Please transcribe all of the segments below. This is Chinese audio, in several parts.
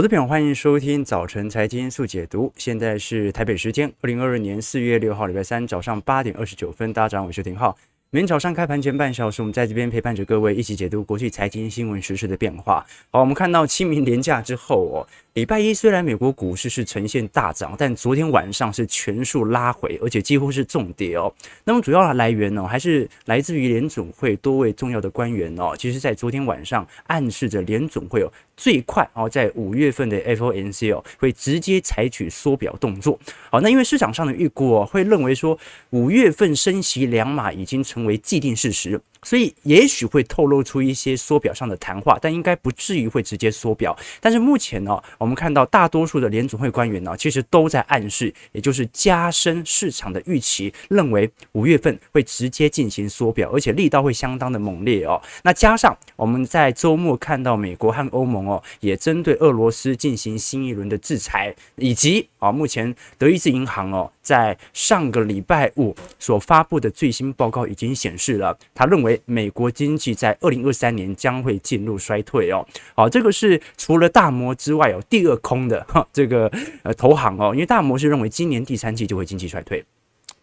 好的朋友，欢迎收听早晨财经速解读。现在是台北时间二零二二年四月六号，礼拜三早上八点二十九分。大家早上好，我是廷浩。每天早上开盘前半小时，我们在这边陪伴着各位，一起解读国际财经新闻时事的变化。好，我们看到清明连假之后哦。礼拜一虽然美国股市是呈现大涨，但昨天晚上是全数拉回，而且几乎是重跌哦。那么主要的来源呢，还是来自于联总会多位重要的官员哦。其实，在昨天晚上暗示着联总会哦，最快哦，在五月份的 FOMC 哦，会直接采取缩表动作。好，那因为市场上的预估哦，会认为说五月份升息两码已经成为既定事实。所以也许会透露出一些缩表上的谈话，但应该不至于会直接缩表。但是目前呢，我们看到大多数的联准会官员呢，其实都在暗示，也就是加深市场的预期，认为五月份会直接进行缩表，而且力道会相当的猛烈哦。那加上我们在周末看到美国和欧盟哦，也针对俄罗斯进行新一轮的制裁，以及啊，目前德意志银行哦，在上个礼拜五所发布的最新报告已经显示了，他认为。美国经济在二零二三年将会进入衰退哦，好，这个是除了大摩之外哦，第二空的哈，这个呃投行哦，因为大摩是认为今年第三季就会经济衰退。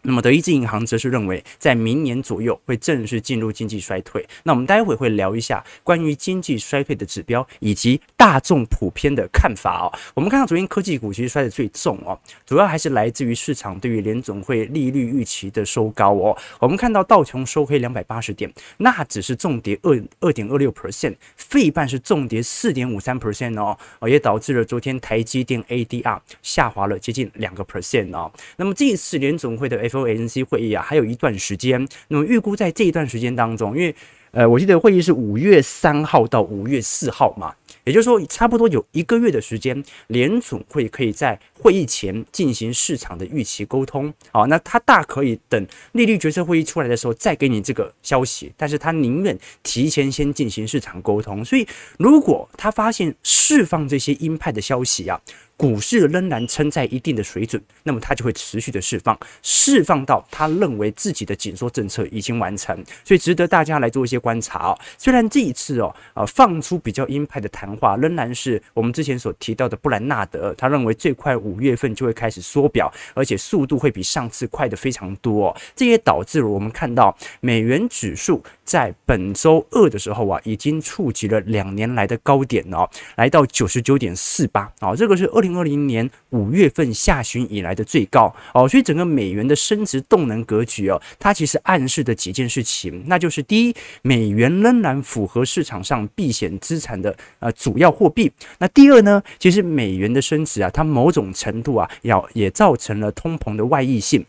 那么德意志银行则是认为，在明年左右会正式进入经济衰退。那我们待会会聊一下关于经济衰退的指标以及大众普遍的看法哦。我们看到昨天科技股其实摔得最重哦，主要还是来自于市场对于联总会利率预期的收高哦。我们看到道琼收黑两百八十点，那只是重跌二二点二六 percent，费半是重跌四点五三 percent 哦，也导致了昨天台积电 ADR 下滑了接近两个 percent 哦。那么这一次联总会的 FOMC 会议啊，还有一段时间。那么预估在这一段时间当中，因为呃，我记得会议是五月三号到五月四号嘛，也就是说差不多有一个月的时间，联总会可以在会议前进行市场的预期沟通。好，那他大可以等利率决策会议出来的时候再给你这个消息，但是他宁愿提前先进行市场沟通。所以，如果他发现释放这些鹰派的消息啊。股市仍然撑在一定的水准，那么它就会持续的释放，释放到他认为自己的紧缩政策已经完成，所以值得大家来做一些观察哦。虽然这一次哦，呃，放出比较鹰派的谈话，仍然是我们之前所提到的布兰纳德，他认为最快五月份就会开始缩表，而且速度会比上次快得非常多。这也导致了我们看到美元指数在本周二的时候啊，已经触及了两年来的高点哦，来到九十九点四八啊，这个是二零。二零年五月份下旬以来的最高哦，所以整个美元的升值动能格局哦，它其实暗示的几件事情，那就是第一，美元仍然符合市场上避险资产的呃主要货币。那第二呢，其实美元的升值啊，它某种程度啊，要也造成了通膨的外溢性。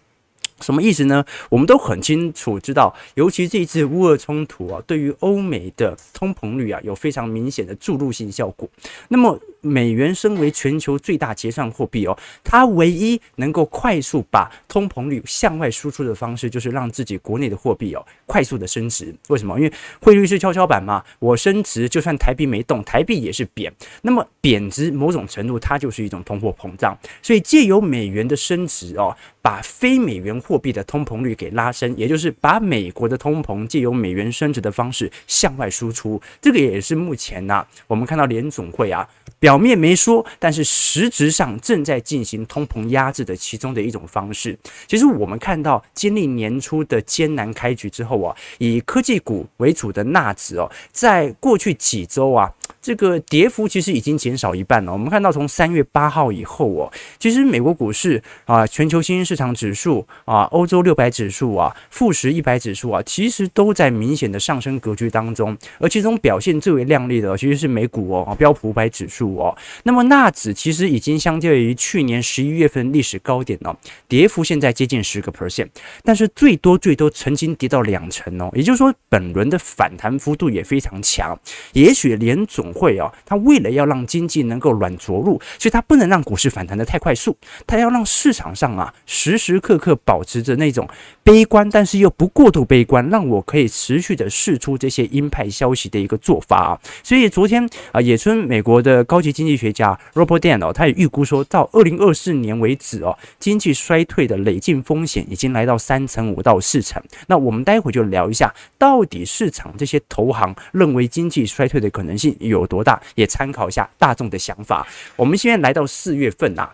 什么意思呢？我们都很清楚知道，尤其这一次乌俄冲突啊，对于欧美的通膨率啊，有非常明显的注入性效果。那么，美元身为全球最大结算货币哦，它唯一能够快速把通膨率向外输出的方式，就是让自己国内的货币哦快速的升值。为什么？因为汇率是跷跷板嘛，我升值，就算台币没动，台币也是贬。那么贬值某种程度它就是一种通货膨胀。所以借由美元的升值哦，把非美元货币的通膨率给拉升，也就是把美国的通膨借由美元升值的方式向外输出。这个也是目前呢、我们看到联总会啊，表面没说，但是实质上正在进行通膨压制的其中的一种方式。其实我们看到经历年初的艰难开局之后啊，以科技股为主的纳指哦，在过去几周啊。这个跌幅其实已经减少一半了。我们看到从三月八号以后哦，其实美国股市啊、全球新兴市场指数啊、欧洲六百指数啊、富时一百指数啊，其实都在明显的上升格局当中。而其中表现最为亮丽的，其实是美股哦，标普五百指数哦。那么纳指其实已经相对于去年十一月份历史高点哦，跌幅现在接近十个 percent，但是最多最多曾经跌到两成哦。也就是说，本轮的反弹幅度也非常强。也许联总会啊，他为了要让经济能够软着陆，所以他不能让股市反弹的太快速，他要让市场上啊时时刻刻保持着那种悲观，但是又不过度悲观，让我可以持续的释出这些鹰派消息的一个做法啊。所以昨天啊，野村美国的高级经济学家 Robert Dan 哦，他也预估说到二零二四年为止哦，经济衰退的累进风险已经来到三成五到四成。那我们待会就聊一下，到底市场这些投行认为经济衰退的可能性有有多大，也参考一下大众的想法。我们现在来到四月份呐，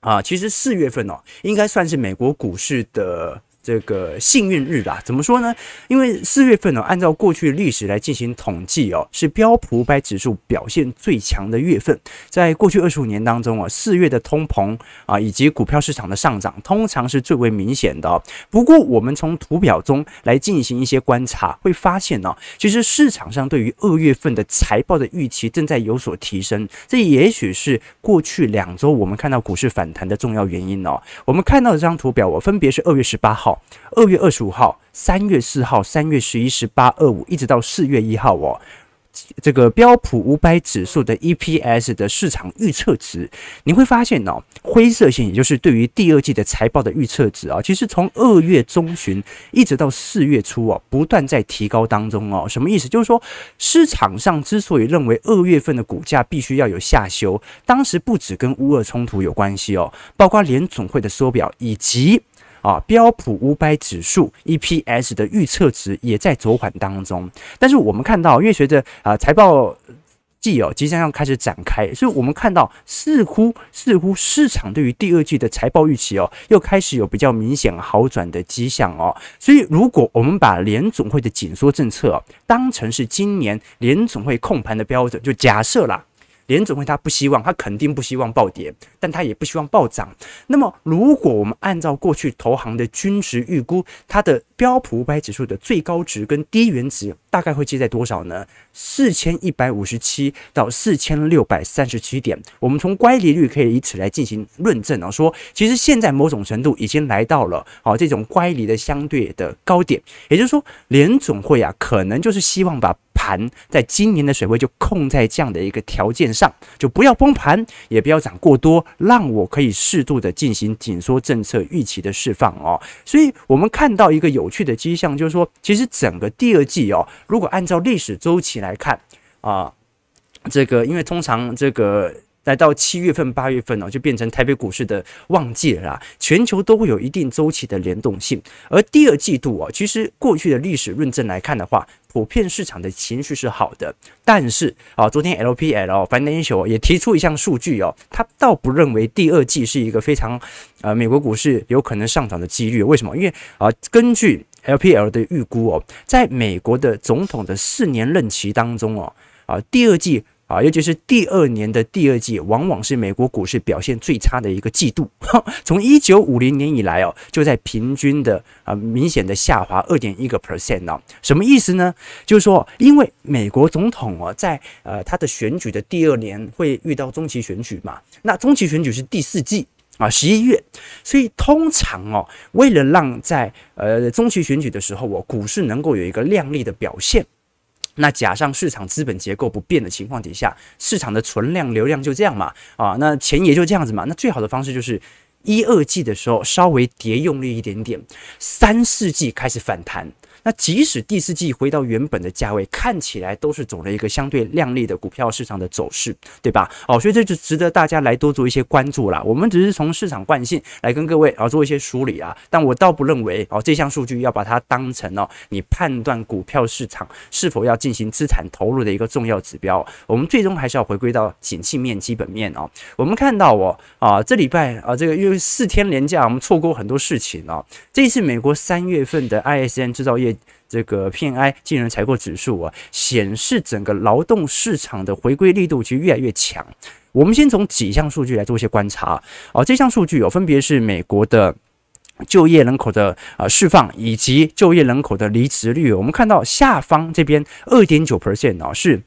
啊，其实四月份哦，应该算是美国股市的。这个幸运日啦，怎么说呢？因为四月份呢，按照过去历史来进行统计哦，是标普五百指数表现最强的月份。在过去二十五年当中啊，四月的通膨啊，以及股票市场的上涨，通常是最为明显的。不过，我们从图表中来进行一些观察，会发现呢，其实市场上对于二月份的财报的预期正在有所提升。这也许是过去两周我们看到股市反弹的重要原因哦。我们看到这张图表，我分别是二月十八号。二月二十五号、三月四号、三月十一、十八、二五，一直到四月一号哦。这个标普五百指数的 EPS 的市场预测值，你会发现哦，灰色线也就是对于第二季的财报的预测值啊，其实从二月中旬一直到四月初哦，不断在提高当中哦。什么意思？就是说市场上之所以认为二月份的股价必须要有下修，当时不止跟乌俄冲突有关系哦，包括联总会的缩表以及。啊，标普五百指数 EPS 的预测值也在走缓当中，但是我们看到，因为随着啊财报季哦即将要开始展开，所以我们看到似乎似乎市场对于第二季的财报预期哦又开始有比较明显好转的迹象哦，所以如果我们把联总会的紧缩政策当成是今年联总会控盘的标准，就假设啦。联总会他不希望，他肯定不希望暴跌，但他也不希望暴涨。那么，如果我们按照过去投行的均值预估，它的标普五百指数的最高值跟低原值大概会介在多少呢？四千一百五十七到四千六百三十七点。我们从乖离率可以以此来进行论证啊，说其实现在某种程度已经来到了啊这种乖离的相对的高点，也就是说，联总会啊可能就是希望把。盘在今年的水位就控在这样的一个条件上，就不要崩盘，也不要涨过多，让我可以适度的进行紧缩政策预期的释放哦。所以，我们看到一个有趣的迹象，就是说，其实整个第二季哦，如果按照历史周期来看啊，这个因为通常这个。来到七月份、八月份哦，就变成台北股市的旺季了啦。全球都会有一定周期的联动性，而第二季度哦，其实过去的历史论证来看的话，普遍市场的情绪是好的。但是啊，昨天 LPL Financial 也提出一项数据哦，他倒不认为第二季是一个非常呃美国股市有可能上涨的几率。为什么？因为啊，根据 LPL 的预估哦，在美国的总统的四年任期当中哦，啊，第二季。啊，尤其是第二年的第二季，往往是美国股市表现最差的一个季度。从一九五零年以来哦，就在平均的啊明显的下滑二点一个 percent 哦。什么意思呢？就是说，因为美国总统哦，在呃他的选举的第二年会遇到中期选举嘛，那中期选举是第四季啊十一月，所以通常哦，为了让在呃中期选举的时候，我股市能够有一个亮丽的表现。那假上市场资本结构不变的情况底下，市场的存量流量就这样嘛，啊，那钱也就这样子嘛。那最好的方式就是一二季的时候稍微叠用力一点点，三四季开始反弹。那即使第四季回到原本的价位，看起来都是走了一个相对亮丽的股票市场的走势，对吧？哦，所以这就值得大家来多做一些关注啦。我们只是从市场惯性来跟各位啊做一些梳理啊，但我倒不认为哦这项数据要把它当成哦你判断股票市场是否要进行资产投入的一个重要指标。我们最终还是要回归到景气面、基本面哦。我们看到哦啊这礼拜啊这个因为四天连假，我们错过很多事情哦。这一次美国三月份的 ISM 制造业。这个 PMI 经人采购指数啊，显示整个劳动市场的回归力度其实越来越强。我们先从几项数据来做一些观察啊，这项数据有分别是美国的就业人口的啊释放以及就业人口的离职率。我们看到下方这边二点九 percent 啊，是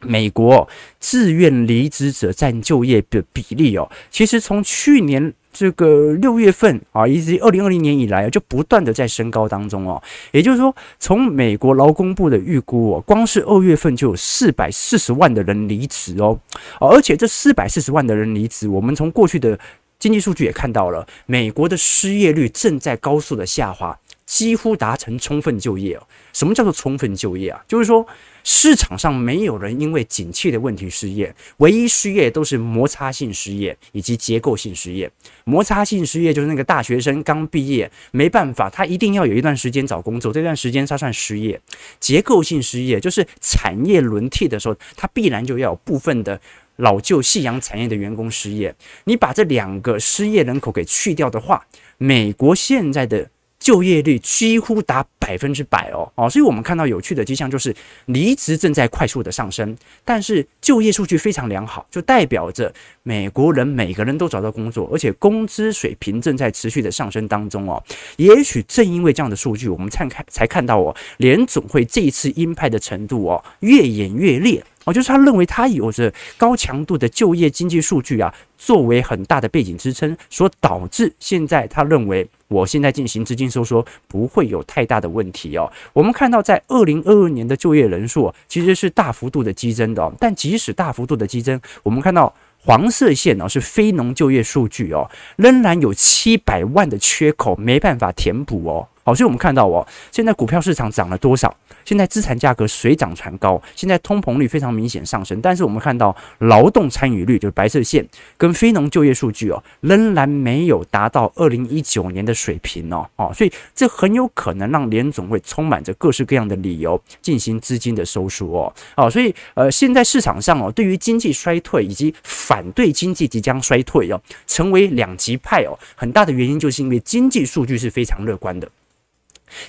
美国自愿离职者占就业的比例哦。其实从去年。这个六月份啊，以及二零二零年以来就不断的在升高当中哦。也就是说，从美国劳工部的预估哦，光是二月份就有四百四十万的人离职哦。而且这四百四十万的人离职，我们从过去的经济数据也看到了，美国的失业率正在高速的下滑。几乎达成充分就业哦。什么叫做充分就业啊？就是说市场上没有人因为景气的问题失业，唯一失业都是摩擦性失业以及结构性失业。摩擦性失业就是那个大学生刚毕业，没办法，他一定要有一段时间找工作，这段时间他算失业。结构性失业就是产业轮替的时候，他必然就要有部分的老旧夕阳产业的员工失业。你把这两个失业人口给去掉的话，美国现在的。就业率几乎达百分之百哦哦，所以我们看到有趣的迹象就是离职正在快速的上升，但是就业数据非常良好，就代表着美国人每个人都找到工作，而且工资水平正在持续的上升当中哦。也许正因为这样的数据，我们才看才看到哦，联总会这一次鹰派的程度哦越演越烈。哦，就是他认为他有着高强度的就业经济数据啊，作为很大的背景支撑，所导致现在他认为我现在进行资金收缩不会有太大的问题哦。我们看到在二零二二年的就业人数其实是大幅度的激增的哦，但即使大幅度的激增，我们看到黄色线哦是非农就业数据哦，仍然有七百万的缺口没办法填补哦。好，所以我们看到哦，现在股票市场涨了多少？现在资产价格水涨船高，现在通膨率非常明显上升，但是我们看到劳动参与率就是白色线跟非农就业数据哦，仍然没有达到二零一九年的水平哦哦，所以这很有可能让联总会充满着各式各样的理由进行资金的收缩哦哦，所以呃，现在市场上哦，对于经济衰退以及反对经济即将衰退哦，成为两极派哦，很大的原因就是因为经济数据是非常乐观的。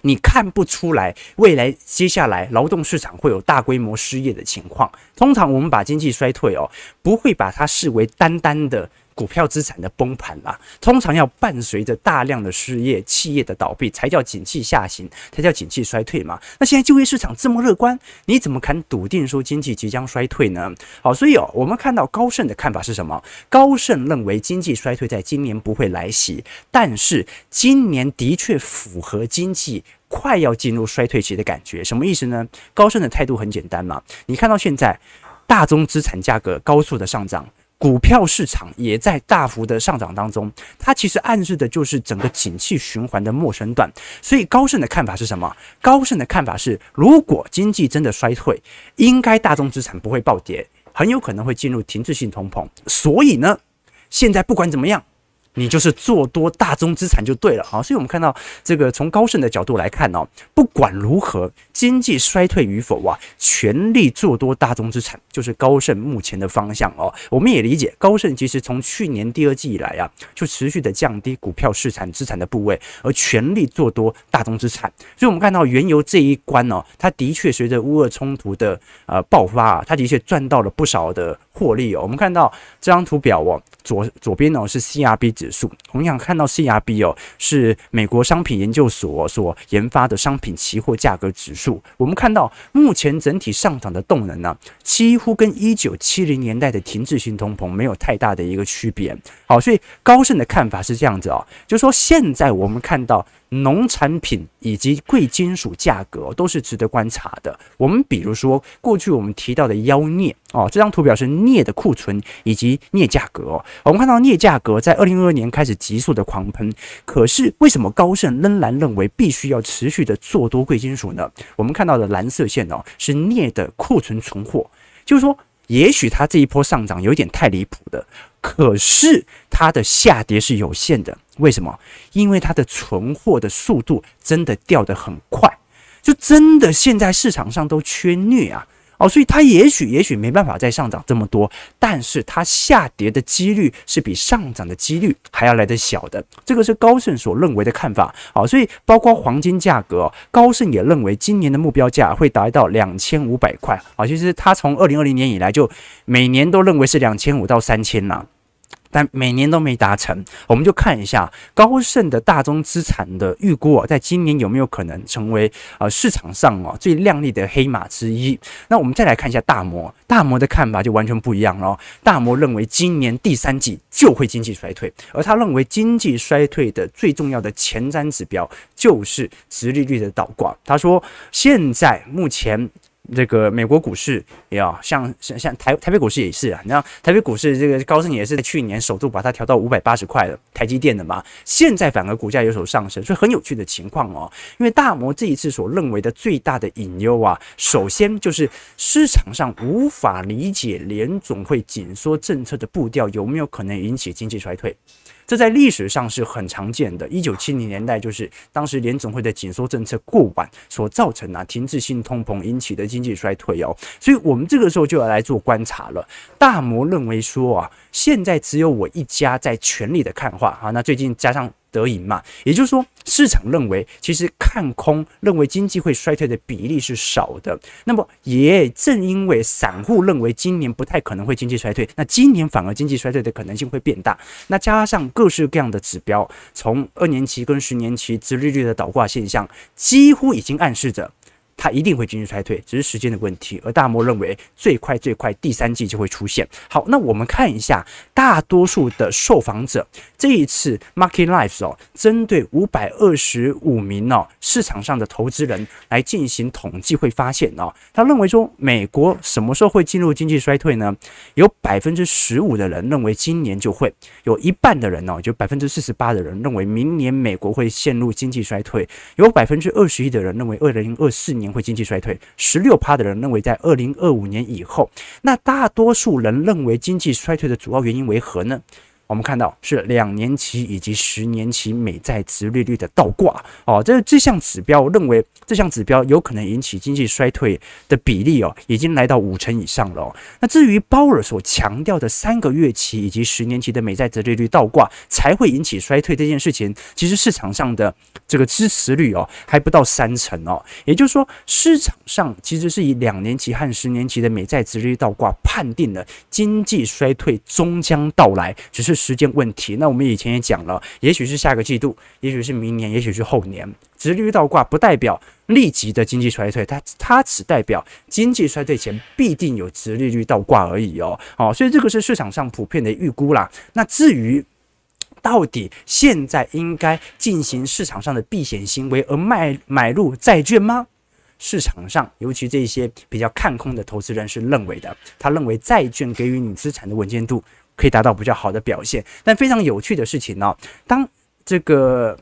你看不出来未来接下来劳动市场会有大规模失业的情况。通常我们把经济衰退哦，不会把它视为单单的。股票资产的崩盘啦，通常要伴随着大量的失业、企业的倒闭，才叫景气下行，才叫景气衰退嘛。那现在就业市场这么乐观，你怎么敢笃定说经济即将衰退呢？好，所以哦，我们看到高盛的看法是什么？高盛认为经济衰退在今年不会来袭，但是今年的确符合经济快要进入衰退期的感觉。什么意思呢？高盛的态度很简单嘛，你看到现在大宗资产价格高速的上涨。股票市场也在大幅的上涨当中，它其实暗示的就是整个景气循环的末生段。所以高盛的看法是什么？高盛的看法是，如果经济真的衰退，应该大宗资产不会暴跌，很有可能会进入停滞性通膨。所以呢，现在不管怎么样。你就是做多大宗资产就对了啊，所以我们看到这个从高盛的角度来看哦，不管如何经济衰退与否啊，全力做多大宗资产就是高盛目前的方向哦。我们也理解高盛其实从去年第二季以来啊，就持续的降低股票市场资产的部位，而全力做多大宗资产。所以我们看到原油这一关哦，它的确随着乌俄冲突的呃爆发啊，它的确赚到了不少的获利哦。我们看到这张图表哦，左左边哦是 CRB。指数，我们想看到 CRB 哦，是美国商品研究所所研发的商品期货价格指数。我们看到目前整体上涨的动能呢，几乎跟一九七零年代的停滞性通膨没有太大的一个区别。好，所以高盛的看法是这样子哦，就说现在我们看到。农产品以及贵金属价格都是值得观察的。我们比如说，过去我们提到的妖镍哦，这张图表是镍的库存以及镍价格哦。我们看到镍价格在二零二二年开始急速的狂喷，可是为什么高盛仍然认为必须要持续的做多贵金属呢？我们看到的蓝色线哦，是镍的库存存货，就是说。也许它这一波上涨有点太离谱的，可是它的下跌是有限的。为什么？因为它的存货的速度真的掉得很快，就真的现在市场上都缺镍啊。哦，所以它也许也许没办法再上涨这么多，但是它下跌的几率是比上涨的几率还要来得小的，这个是高盛所认为的看法。好，所以包括黄金价格，高盛也认为今年的目标价会达到两千五百块。好，其实他从二零二零年以来就每年都认为是两千五到三千呐。但每年都没达成，我们就看一下高盛的大宗资产的预估啊，在今年有没有可能成为呃市场上啊最亮丽的黑马之一？那我们再来看一下大摩，大摩的看法就完全不一样了。大摩认为今年第三季就会经济衰退，而他认为经济衰退的最重要的前瞻指标就是殖利率的倒挂。他说，现在目前。这个美国股市也要像像像台台北股市也是啊，你知道台北股市这个高盛也是在去年首度把它调到五百八十块的，台积电的嘛，现在反而股价有所上升，所以很有趣的情况哦。因为大摩这一次所认为的最大的隐忧啊，首先就是市场上无法理解联总会紧缩政策的步调有没有可能引起经济衰退。这在历史上是很常见的。一九七零年代就是当时联总会的紧缩政策过晚所造成啊停滞性通膨引起的经济衰退哦，所以我们这个时候就要来做观察了。大摩认为说啊，现在只有我一家在全力的看话啊，那最近加上。得赢嘛，也就是说，市场认为其实看空，认为经济会衰退的比例是少的。那么，也正因为散户认为今年不太可能会经济衰退，那今年反而经济衰退的可能性会变大。那加上各式各样的指标，从二年期跟十年期直利率的倒挂现象，几乎已经暗示着。它一定会经济衰退，只是时间的问题。而大摩认为最快最快第三季就会出现。好，那我们看一下大多数的受访者这一次 Market Life 哦，针对五百二十五名哦市场上的投资人来进行统计，会发现哦，他认为说美国什么时候会进入经济衰退呢？有百分之十五的人认为今年就会，有一半的人哦，就百分之四十八的人认为明年美国会陷入经济衰退，有百分之二十一的人认为二零二四年。会经济衰退，十六趴的人认为在二零二五年以后，那大多数人认为经济衰退的主要原因为何呢？我们看到是两年期以及十年期美债殖利率的倒挂哦，这这项指标认为这项指标有可能引起经济衰退的比例哦，已经来到五成以上了。那至于鲍尔所强调的三个月期以及十年期的美债殖利率倒挂才会引起衰退这件事情，其实市场上的这个支持率哦还不到三成哦，也就是说市场上其实是以两年期和十年期的美债殖利率倒挂判定了经济衰退终将到来，只是。时间问题，那我们以前也讲了，也许是下个季度，也许是明年，也许是后年。殖利率倒挂不代表立即的经济衰退，它它只代表经济衰退前必定有殖利率倒挂而已哦。好，所以这个是市场上普遍的预估啦。那至于到底现在应该进行市场上的避险行为而卖买入债券吗？市场上，尤其这些比较看空的投资人是认为的，他认为债券给予你资产的稳健度。可以达到比较好的表现，但非常有趣的事情呢、哦，当这个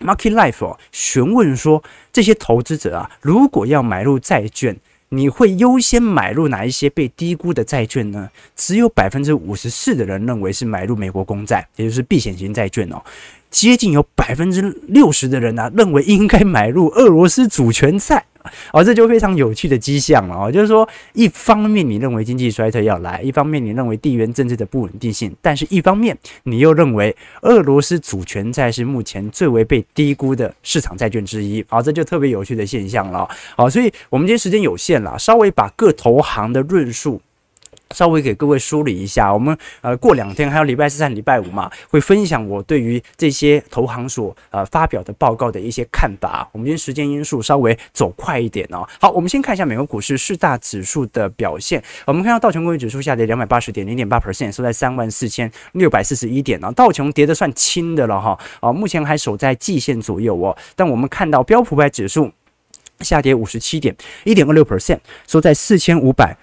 Market Life 哦询问说，这些投资者啊，如果要买入债券，你会优先买入哪一些被低估的债券呢？只有百分之五十四的人认为是买入美国公债，也就是避险型债券哦。接近有百分之六十的人呢、认为应该买入俄罗斯主权债。哦，这就非常有趣的迹象了哦，就是说，一方面你认为经济衰退要来，一方面你认为地缘政治的不稳定性，但是一方面你又认为俄罗斯主权债是目前最为被低估的市场债券之一，好，这就特别有趣的现象了。好，所以我们今天时间有限了，稍微把各投行的论述。稍微给各位梳理一下，我们呃过两天还有礼拜四礼拜五嘛，会分享我对于这些投行所呃发表的报告的一些看法。我们今天时间因素稍微走快一点哦。好，我们先看一下美国股市四大指数的表现。我们看到道琼工业指数下跌两百八十点，零点八 percent，收在三万四千六百四十一点呢。道琼跌得算轻的了哈，啊，目前还守在季线左右哦。但我们看到标普百指数下跌五十七点，一点二六 percent，收在四千五百。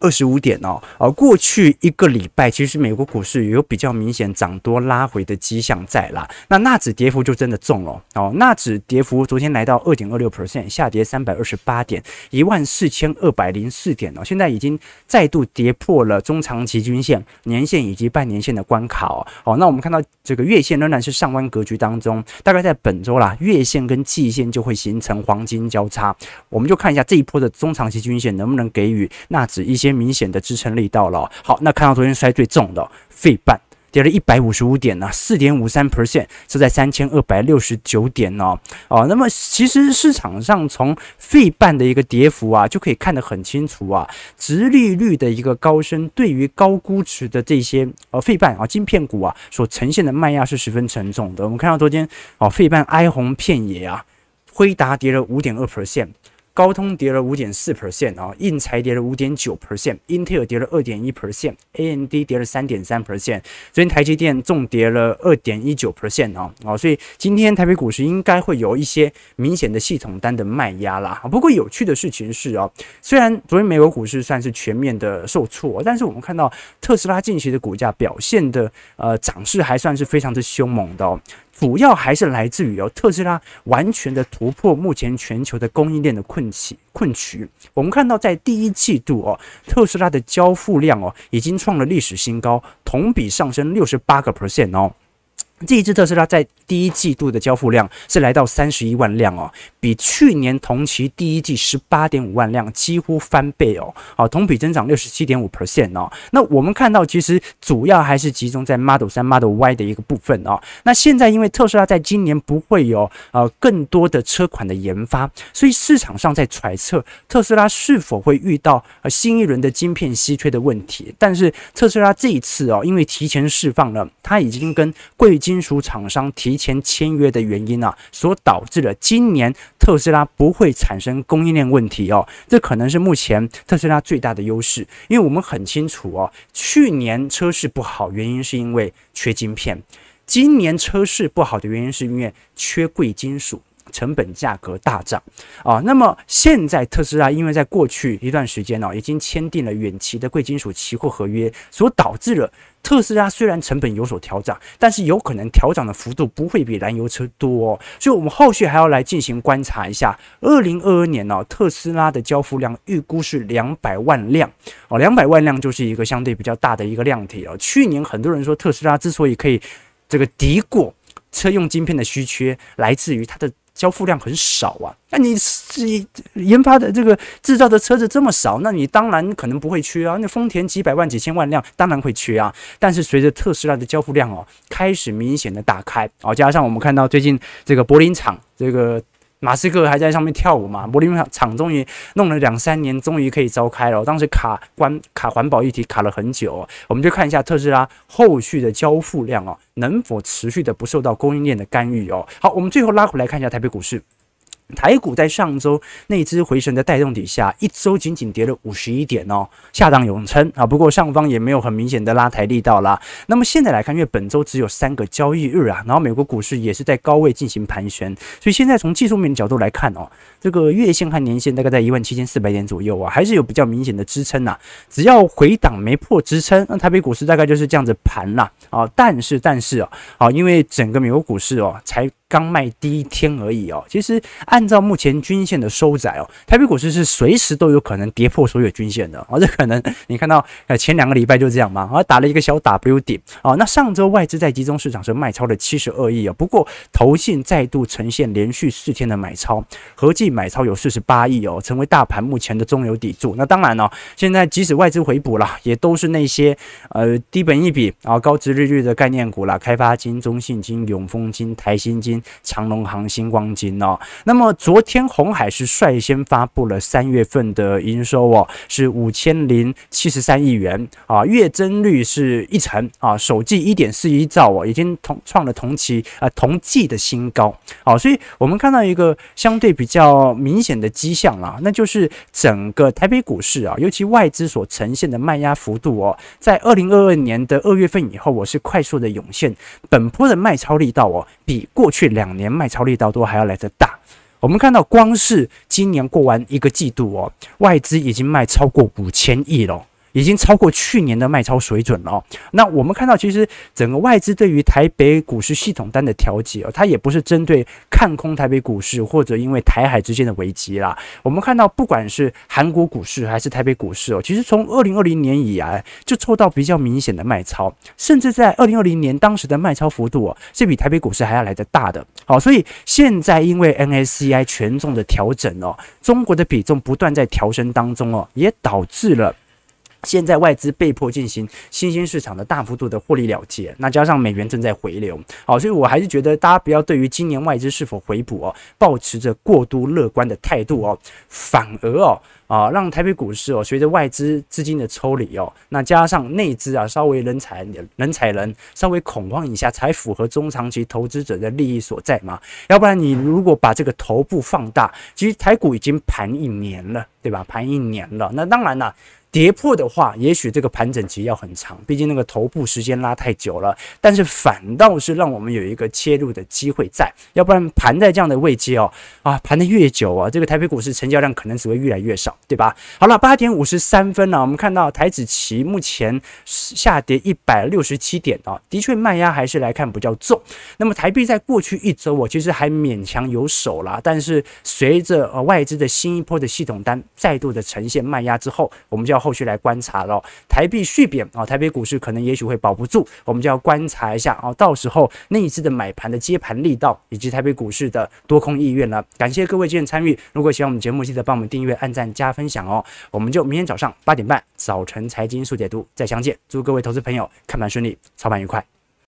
二十五点哦，而过去一个礼拜，其实美国股市有比较明显涨多拉回的迹象在啦。那纳指跌幅就真的重了哦，纳指跌幅昨天来到二点二六 percent，下跌三百二十八点，一万四千二百零四点哦，现在已经再度跌破了中长期均线、年线以及半年线的关卡哦。好，那我们看到这个月线仍然是上弯格局当中，大概在本周啦，月线跟季线就会形成黄金交叉，我们就看一下这一波的中长期均线能不能给予纳指一些。明显的支撑力到了。好，那看到昨天摔最重的费半跌了一百五十五点呢，四点五三 percent，是在三千二百六十九点哦。哦，那么其实市场上从费半的一个跌幅啊，就可以看得很清楚啊，殖利率的一个高升，对于高估值的这些呃费半啊晶片股啊所呈现的卖压是十分沉重的。我们看到昨天哦费半哀鸿遍野啊，辉达跌了五点二 percent。高通跌了五点四 percent 啊，印材跌了五点九 percent，Intel 跌了二点一 percent，AMD 跌了三点三 percent，昨天台积电重跌了二点一九 percent 啊，啊，所以今天台北股市应该会有一些明显的系统单的卖压啦。不过有趣的事情是啊，虽然昨天美国股市算是全面的受挫，但是我们看到特斯拉近期的股价表现的呃涨势还算是非常的凶猛的哦。主要还是来自于哦，特斯拉完全的突破目前全球的供应链的困期困局。我们看到在第一季度哦，特斯拉的交付量哦，已经创了历史新高，同比上升六十八个 percent 哦。这一支特斯拉在第一季度的交付量是来到三十一万辆哦，比去年同期第一季十八点五万辆几乎翻倍哦，好，同比增长六十七点五 percent 哦。那我们看到其实主要还是集中在 Model 3、Model Y 的一个部分哦。那现在因为特斯拉在今年不会有呃更多的车款的研发，所以市场上在揣测特斯拉是否会遇到呃新一轮的晶片稀缺的问题。但是特斯拉这一次哦，因为提前释放了，它已经跟贵金金属厂商提前签约的原因啊，所导致了今年特斯拉不会产生供应链问题哦，这可能是目前特斯拉最大的优势，因为我们很清楚哦，去年车市不好，原因是因为缺晶片，今年车市不好的原因是因为缺贵金属。成本价格大涨啊，那么现在特斯拉因为在过去一段时间呢，已经签订了远期的贵金属期货合约，所导致了特斯拉虽然成本有所调涨，但是有可能调涨的幅度不会比燃油车多哦，所以我们后续还要来进行观察一下。二零二二年呢，特斯拉的交付量预估是两百万辆哦，两百万辆就是一个相对比较大的一个量体哦。去年很多人说特斯拉之所以可以这个敌过车用晶片的稀缺，来自于它的。交付量很少啊，那你是研发的这个制造的车子这么少，那你当然可能不会缺啊。那丰田几百万、几千万辆，当然会缺啊。但是随着特斯拉的交付量哦开始明显的打开哦，加上我们看到最近这个柏林厂这个。马斯克还在上面跳舞嘛？柏林厂终于弄了两三年，终于可以召开了。当时卡关卡环保议题卡了很久，我们就看一下特斯拉后续的交付量哦，能否持续的不受到供应链的干预哦？好，我们最后拉回来看一下台北股市。台股在上周那支回神的带动底下，一周仅仅跌了五十一点哦，下档永撑啊。不过上方也没有很明显的拉抬力道啦。那么现在来看，因为本周只有三个交易日啊，然后美国股市也是在高位进行盘旋，所以现在从技术面角度来看哦，这个月线和年线大概在一万七千四百点左右啊，还是有比较明显的支撑呐。只要回档没破支撑，那台北股市大概就是这样子盘啦啊。但是但是啊，啊，因为整个美国股市哦才。刚卖第一天而已哦，其实按照目前均线的收窄哦，台北股市是随时都有可能跌破所有均线的哦。这可能你看到呃前两个礼拜就这样嘛，啊打了一个小 W 底哦。那上周外资在集中市场是卖超了七十二亿哦，不过投信再度呈现连续四天的买超，合计买超有四十八亿哦，成为大盘目前的中流砥柱。那当然哦，现在即使外资回补了，也都是那些呃低本益比啊高殖利率的概念股啦，开发金、中信金、永丰金、台新金。长隆航、新光金哦，那么昨天红海是率先发布了三月份的营收哦，是五千零七十三亿元啊，月增率是一成啊，首季一点四一兆哦，已经同创了同期啊同季的新高啊，所以我们看到一个相对比较明显的迹象啦，那就是整个台北股市啊，尤其外资所呈现的卖压幅度哦，在二零二二年的二月份以后，我是快速的涌现，本波的卖超力道哦，比过去两年卖超力道都还要来得大。我们看到，光是今年过完一个季度哦，外资已经卖超过五千亿了。已经超过去年的卖超水准了哦。那我们看到，其实整个外资对于台北股市系统单的调节哦，它也不是针对看空台北股市或者因为台海之间的危机啦。我们看到，不管是韩国股市还是台北股市哦，其实从二零二零年以来就受到比较明显的卖超，甚至在二零二零年当时的卖超幅度哦，是比台北股市还要来得大的。好，所以现在因为 N S C I 权重的调整哦，中国的比重不断在调升当中哦，也导致了。现在外资被迫进行新兴市场的大幅度的获利了结，那加上美元正在回流，好，所以我还是觉得大家不要对于今年外资是否回补哦，保持着过度乐观的态度哦，反而哦啊，让台北股市哦随着外资资金的抽离哦，那加上内资啊稍微人踩人踩人，稍微恐慌一下，才符合中长期投资者的利益所在嘛。要不然你如果把这个头部放大，其实台股已经盘一年了，对吧？盘一年了，那当然了。跌破的话，也许这个盘整期要很长，毕竟那个头部时间拉太久了。但是反倒是让我们有一个切入的机会在，要不然盘在这样的位阶哦，啊，盘得越久啊，这个台北股市成交量可能只会越来越少，对吧？好了，八点五十三分了，我们看到台指期目前下跌一百六十七点啊，的确卖压还是来看比较重。那么台币在过去一周我其实还勉强有手啦，但是随着呃外资的新一波的系统单再度的呈现卖压之后，我们就要。后续来观察了，台币续贬啊，台北股市可能也许会保不住，我们就要观察一下啊，到时候那一次的买盘的接盘力道，以及台北股市的多空意愿了。感谢各位今天参与，如果喜欢我们节目，记得帮我们订阅、按赞、加分享哦。我们就明天早上八点半早晨财经速解读再相见，祝各位投资朋友看盘顺利，操盘愉快。